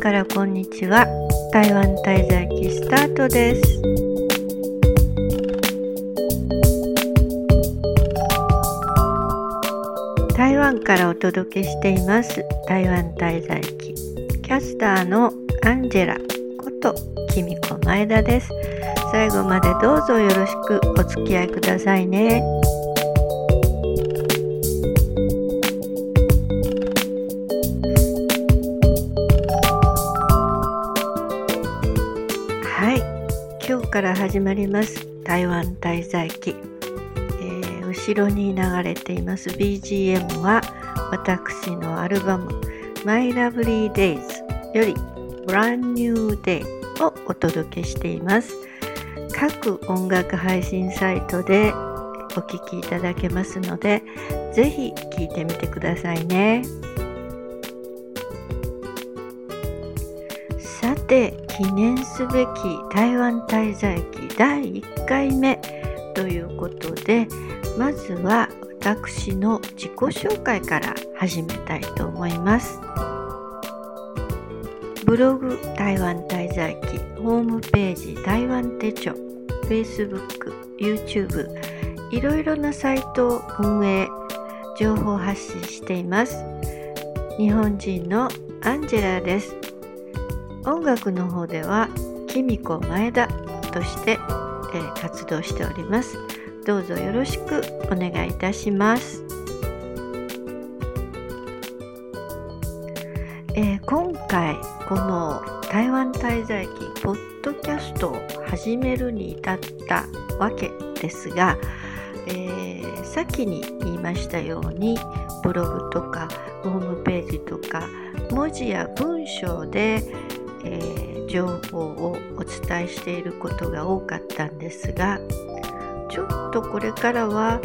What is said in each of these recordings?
からこんにちは。台湾滞在期スタートです。台湾からお届けしています。台湾滞在期キャスターのアンジェラこときみこ前田です。最後までどうぞよろしくお付き合いくださいね。から始まります。台湾滞在期、えー、後ろに流れています。BGM は私のアルバム My Lovely Days より Brand New Day をお届けしています。各音楽配信サイトでお聴きいただけますのでぜひ聴いてみてくださいね。さて記念すべき台湾滞在期第1回目ということでまずは私の自己紹介から始めたいと思います。ブログ台湾滞在期ホームページ台湾手帳 Facebook、YouTube いろいろなサイトを運営情報発信しています。日本人のアンジェラです。音楽の方ではきみこ前田として、えー、活動しております。どうぞよろしくお願いいたします、えー、今回この台湾滞在期ポッドキャストを始めるに至ったわけですが、えー、先に言いましたようにブログとかホームページとか文字や文章で、えー、情報をお伝えしていることが多かったんですがちょっとこれからは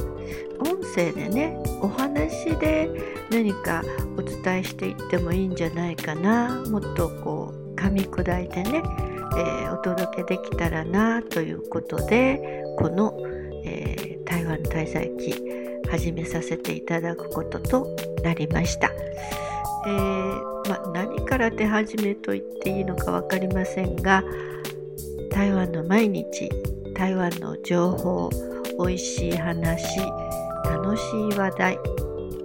音声でねお話で何かお伝えしていってもいいんじゃないかなもっとこう噛み砕いてね、えー、お届けできたらなということでこの、えー、台湾滞在期始めさせていただくこととなりました。えー、ま何から手始めと言っていいのか分かりませんが台湾の毎日台湾の情報おいしい話楽しい話題、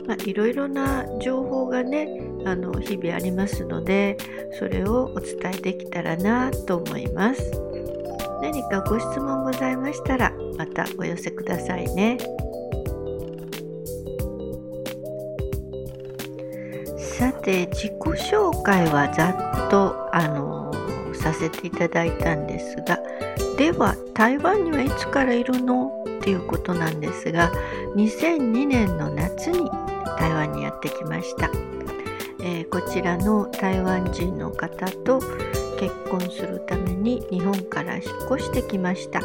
ま、いろいろな情報がねあの日々ありますのでそれをお伝えできたらなと思います。何かご質問ございましたらまたお寄せくださいね。さて自己紹介はざっとあのさせていただいたんですがでは台湾にはいつからいるの？っていうことなんですが2002年の夏に台湾にやってきました、えー、こちらの台湾人の方と結婚するために日本から引っ越してきました、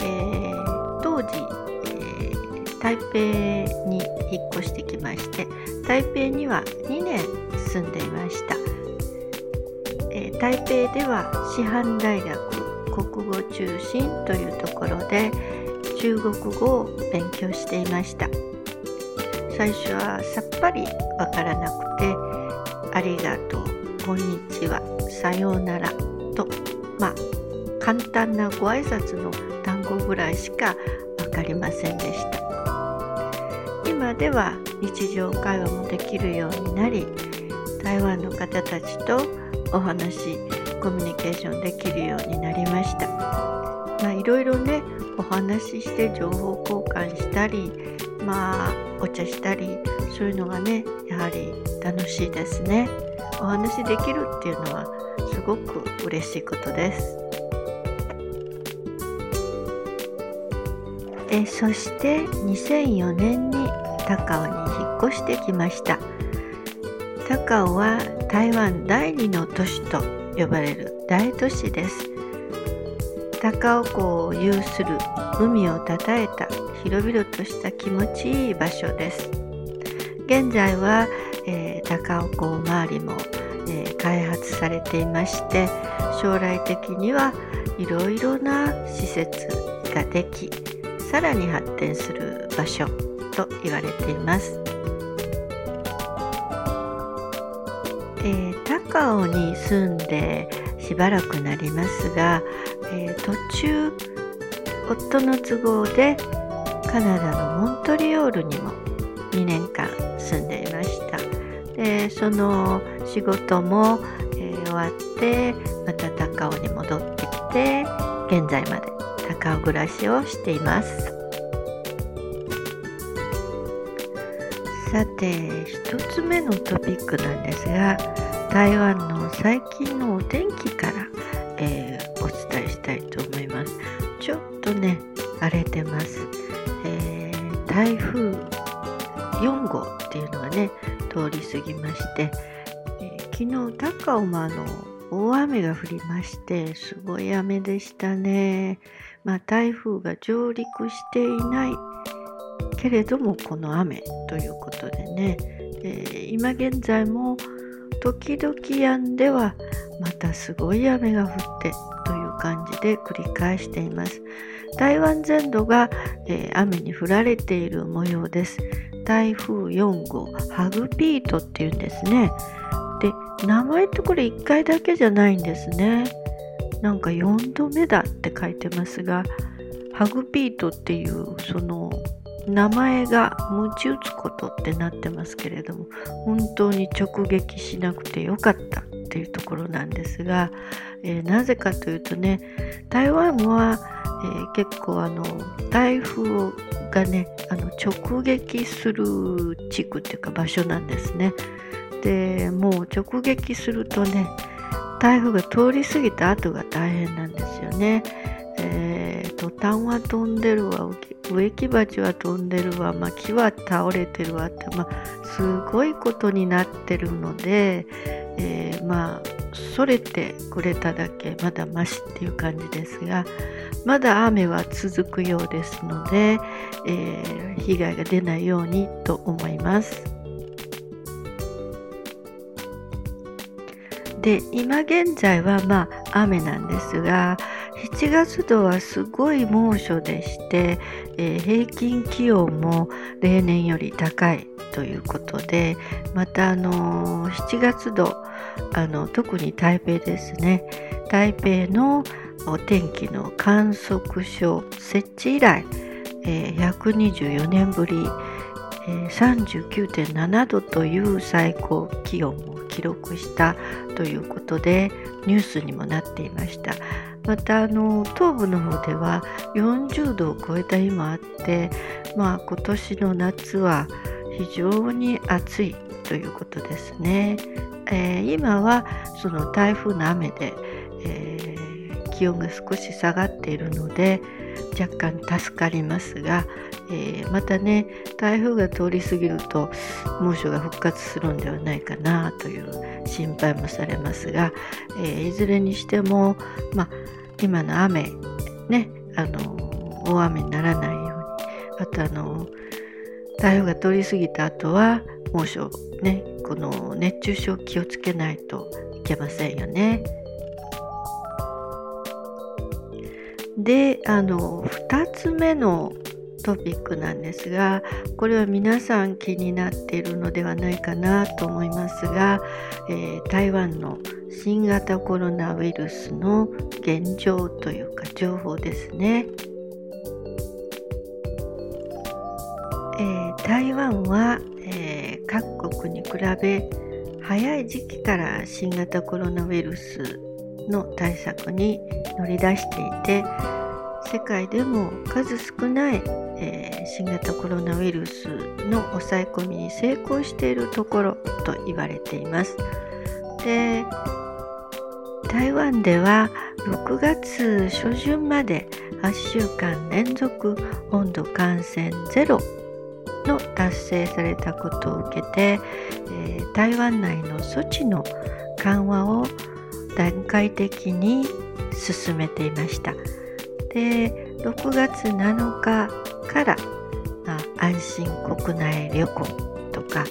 えー、当時、えー、台北に引っ越してきまして台北には住んでいました、え台北では師範大学国語中心というところで中国語を勉強していました。最初はさっぱりわからなくて「ありがとう」「こんにちは」「さようなら」とまあ簡単なご挨拶の単語ぐらいしか分かりませんでした。今では日常会話もできるようになり台湾の方たちとお話コミュニケーションできるようになりました。まあいろいろねお話しして情報交換したりまあお茶したりそういうのがねやはり楽しいですね。お話できるっていうのはすごく嬉しいことです。えそして2004年に高尾に引っ越してきました高尾は台湾第二の都市と呼ばれる大都市です。高尾港を有する海をたたえた広々とした気持ちいい場所です。現在は、えー、高尾港周りも、えー、開発されていまして将来的にはいろいろな施設ができさらに発展する場所と言われています、えー、高尾に住んでしばらくなりますが、えー、途中夫の都合でカナダのモントリオールにも2年間住んでいました。でその仕事も、えー、終わってまた高尾に戻ってきて現在まで高尾暮らしをしています。さて1つ目のトピックなんですが台湾の最近のお天気から、えー、お伝えしたいと思います。ちょっとね荒れてます、えー、台風4号っていうのがね通り過ぎまして、えー、昨日高尾もあの大雨が降りましてすごい雨でしたね。まあ台風が上陸していないけれどもこの雨ということでね、えー、今現在も時々止んではまたすごい雨が降ってという感じで繰り返しています。台湾全土が、えー、雨に降られている模様です。台風4号ハグピートっていうんですね。で名前ってこれ1回だけじゃないんですね。なんか4度目だって書いてますがハグピートっていうその名前が鞭打つことってなってますけれども本当に直撃しなくてよかったっていうところなんですが、えー、なぜかというとね台湾は、えー、結構あの台風がねあの直撃する地区っていうか場所なんですね。でもう直撃するとね台風が通り過ぎた後が大変なんですよね。えー、トタンは飛んでるわ。植木鉢は飛んでるわ、まあ、木は倒れてるわって、まあ、すごいことになってるので、えー、まあそれてくれただけ。まだましっていう感じですがまだ雨は続くようですので、えー、被害が出ないようにと思います。で今現在はまあ雨なんですが7月度はすごい猛暑でして、えー、平均気温も例年より高いということでまたあの7月度あの特に台北ですね。台北のお天気の観測所設置以来、えー、124年ぶり、えー、39.7度という最高気温を記録したということでニュースにもなっていました。またあの東部の方では40度を超えた日もあって、まあ、今年の夏は非常に暑いということですね。えー、今はその台風の雨で、えー、気温が少し下がっているので若干助かりますが、えー、またね台風が通り過ぎると猛暑が復活するんではないかなという心配もされますが、えいずれにしても、まあ、今の雨ねあの大雨にならないようにあとあの台風が通り過ぎた後は猛暑ねこの熱中症気をつけないといけませんよね。であの2つ目のトピックなんですがこれは皆さん気になっているのではないかなと思いますが、えー、台湾の新型コロナウイルスの現状というか情報ですね。えー、台湾は、えー、各国に比べ早い時期から新型コロナウイルスの対策に乗り出していて世界でも数少ない、えー、新型コロナウイルスの抑え込みに成功しているところと言われています。で台湾では6月初旬まで8週間連続温度感染ゼロの達成されたことを受けて、えー、台湾内の措置の緩和を段階的に進めていました。で6月7日から、ま、安心国内旅行とか、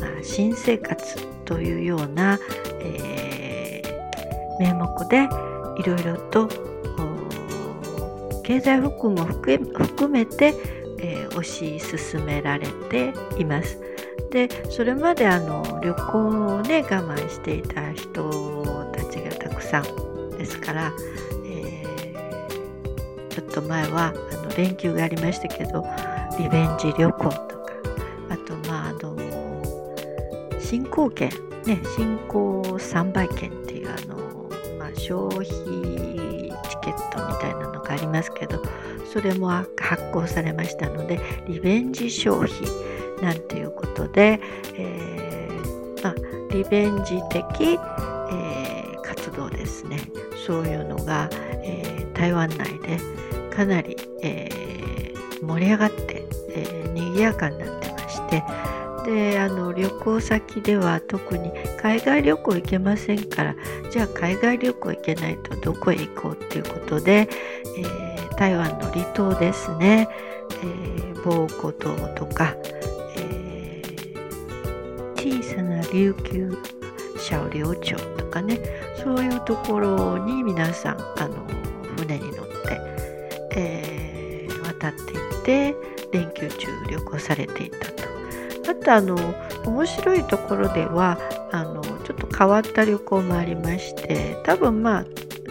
ま、新生活というような、えー、名目でいろいろと経済復興も含めて、えー、推し進められています。でそれまであの旅行をね我慢していた人たちがたくさんですから、と前はあの連休がありましたけどリベンジ旅行とかあとまああの進行券ね進行3倍券っていうあの、まあ、消費チケットみたいなのがありますけどそれも発行されましたのでリベンジ消費なんていうことで、えー、まあ、リベンジ的、えー、活動ですね。そういうのが、えー、台湾内でかなり、えー盛り上がって、えー、賑やかになってまして。であの旅行先では特に海外旅行行けませんからじゃあ海外旅行行けないとどこへ行こうっていうことで、えー、台湾の離島ですね、えー、防湖島とか、えー、小さな琉球小領町とかねそういうところに皆さんあのえー、渡っていて連休中旅行されていたと。あとあの面白いところではあのちょっと変わった旅行もありまして多分まあ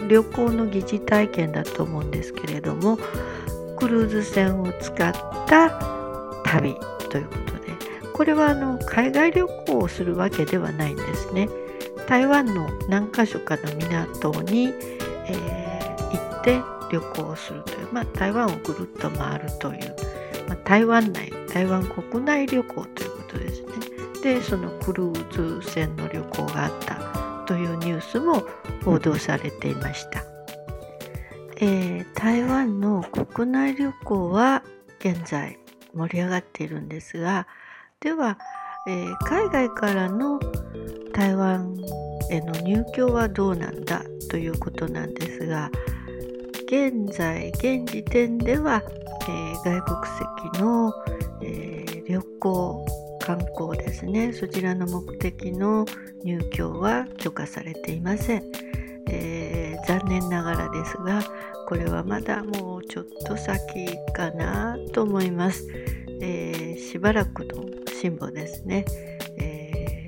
旅行の疑似体験だと思うんですけれどもクルーズ船を使った旅ということでこれはあの海外旅行をするわけではないんですね。台湾の何か所かの港に、えー、行って旅行をするという、まあ、台湾をぐるっと回るという、まあ、台湾内台湾国内旅行ということですね。でそのクルーズ船の旅行があったというニュースも報道されていました。えー、台湾の国内旅行は現在盛り上がっているんですがでは、えー、海外からの台湾への入居はどうなんだということなんですが現在現時点では、えー、外国籍の、えー、旅行観光ですね。そちらの目的の入居は許可されていません、えー、残念ながらですがこれはまだもうちょっと先かなと思います、え、しばらくの辛抱ですね、え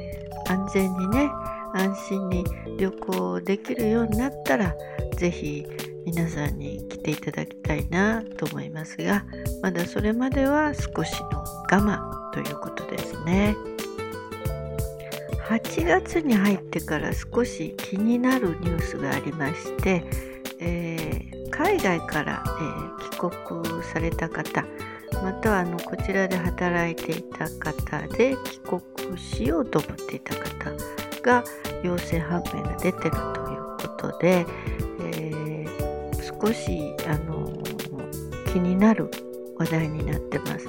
ー、安全にね安心に旅行できるようになったら是非皆さんに来ていただきたいなと思いますがまだそれまでは少しの我慢ということですね。8月に入ってから少し気になるニュースがありまして、えー、海外から、えー、帰国された方またはあのこちらで働いていた方で帰国しようと思っていた方が陽性判明が出てるということで、少しあの気になる話題になってます。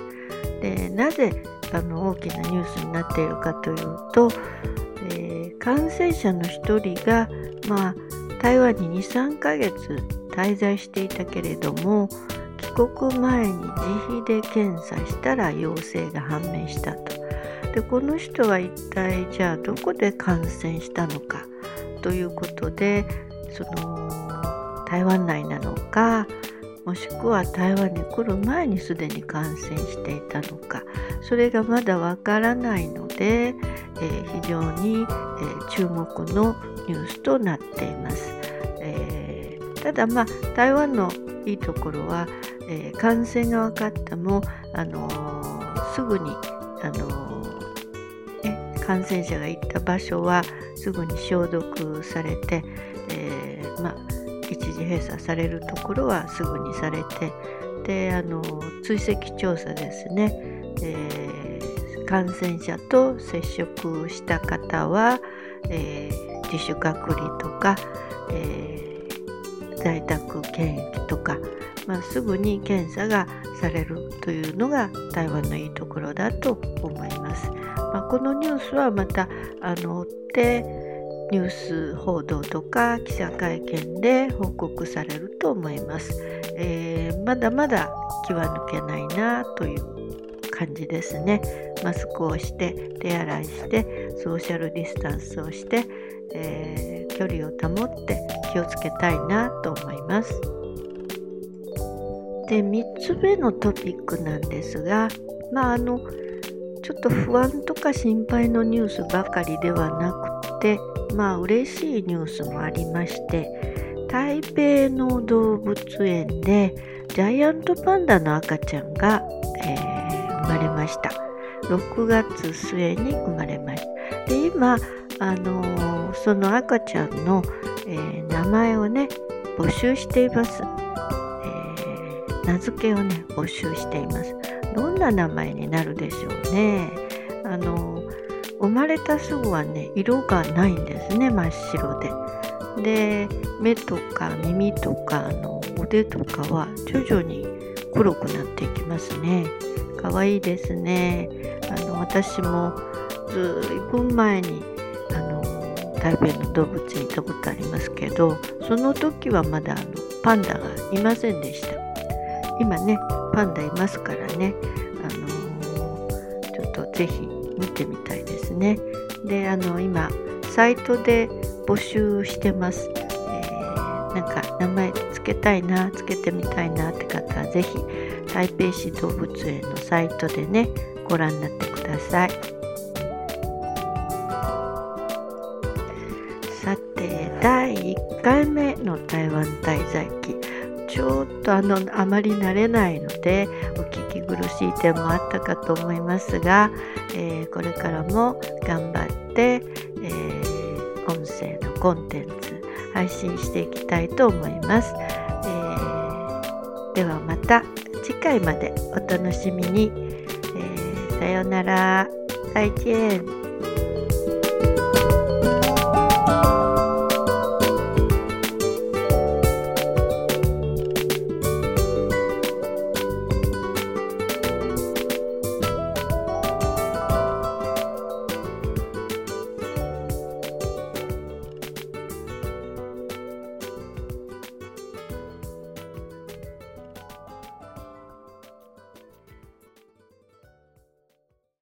でなぜあの大きなニュースになっているかというと、えー、感染者の1人が、まあ、台湾に23ヶ月滞在していたけれども帰国前に自費で検査したら陽性が判明したと。でこの人は一体じゃあどこで感染したのかということでその台湾内なのかもしくは台湾に来る前にすでに感染していたのかそれがまだわからないので、えー、非常に、えー、注目のニュースとなっています。えー、ただまあ台湾のいいところは、え感染が分かっても、あのすぐに、あのね、感染者が行った場所はすぐに消毒されて、えまあ時閉鎖されるところはすぐにされてであの追跡調査ですね、えー、感染者と接触した方は、えー、自主隔離とか、えー、在宅検疫とか、まあ、すぐに検査がされるというのが台湾のいいところだと思います。まあ、このニュースはまたあの追ってニュース報道とか記者会見で報告されると思います。えー、まだまだ気は抜けないなという感じですね。マスクをして手洗いしてソーシャルディスタンスをして、えー、距離を保って気をつけたいなと思います。で3つ目のトピックなんですがまああのちちょっと不安とか心配のニュースばかりではなくてまあ嬉しいニュースもありまして台北の動物園でジャイアントパンダの赤ちゃんが、えー、生まれました。6月末に生まれました。で今あのー、その赤ちゃんの、えー、名前をね募集しています、えー、名付けをね募集しています。どんな名前になるでしょうね。あの生まれたすぐはね色がないんですね真っ白で。で目とか耳とかあの腕とかは徐々に黒くなっていきますね。かわいいですね。あの私もずいぶん前にあの台北の動物園行ったことありますけどその時はまだあのパンダがいませんでした。今ねパンダいますからね、あのー、ちょっとぜひ見てみたいですね。であの今サイトで募集してます、えー、なんか名前つけたいなつけてみたいなって方はぜひ台北市動物園のサイトでねご覧になってください。さて第1回目の台湾滞在記。ちょっとあのあまり慣れないので苦しい点もあったかと思いますが、えー、これからも頑張って、えー、音声のコンテンツ配信していきたいと思います、えー、ではまた次回までお楽しみに、えさようなら。再见。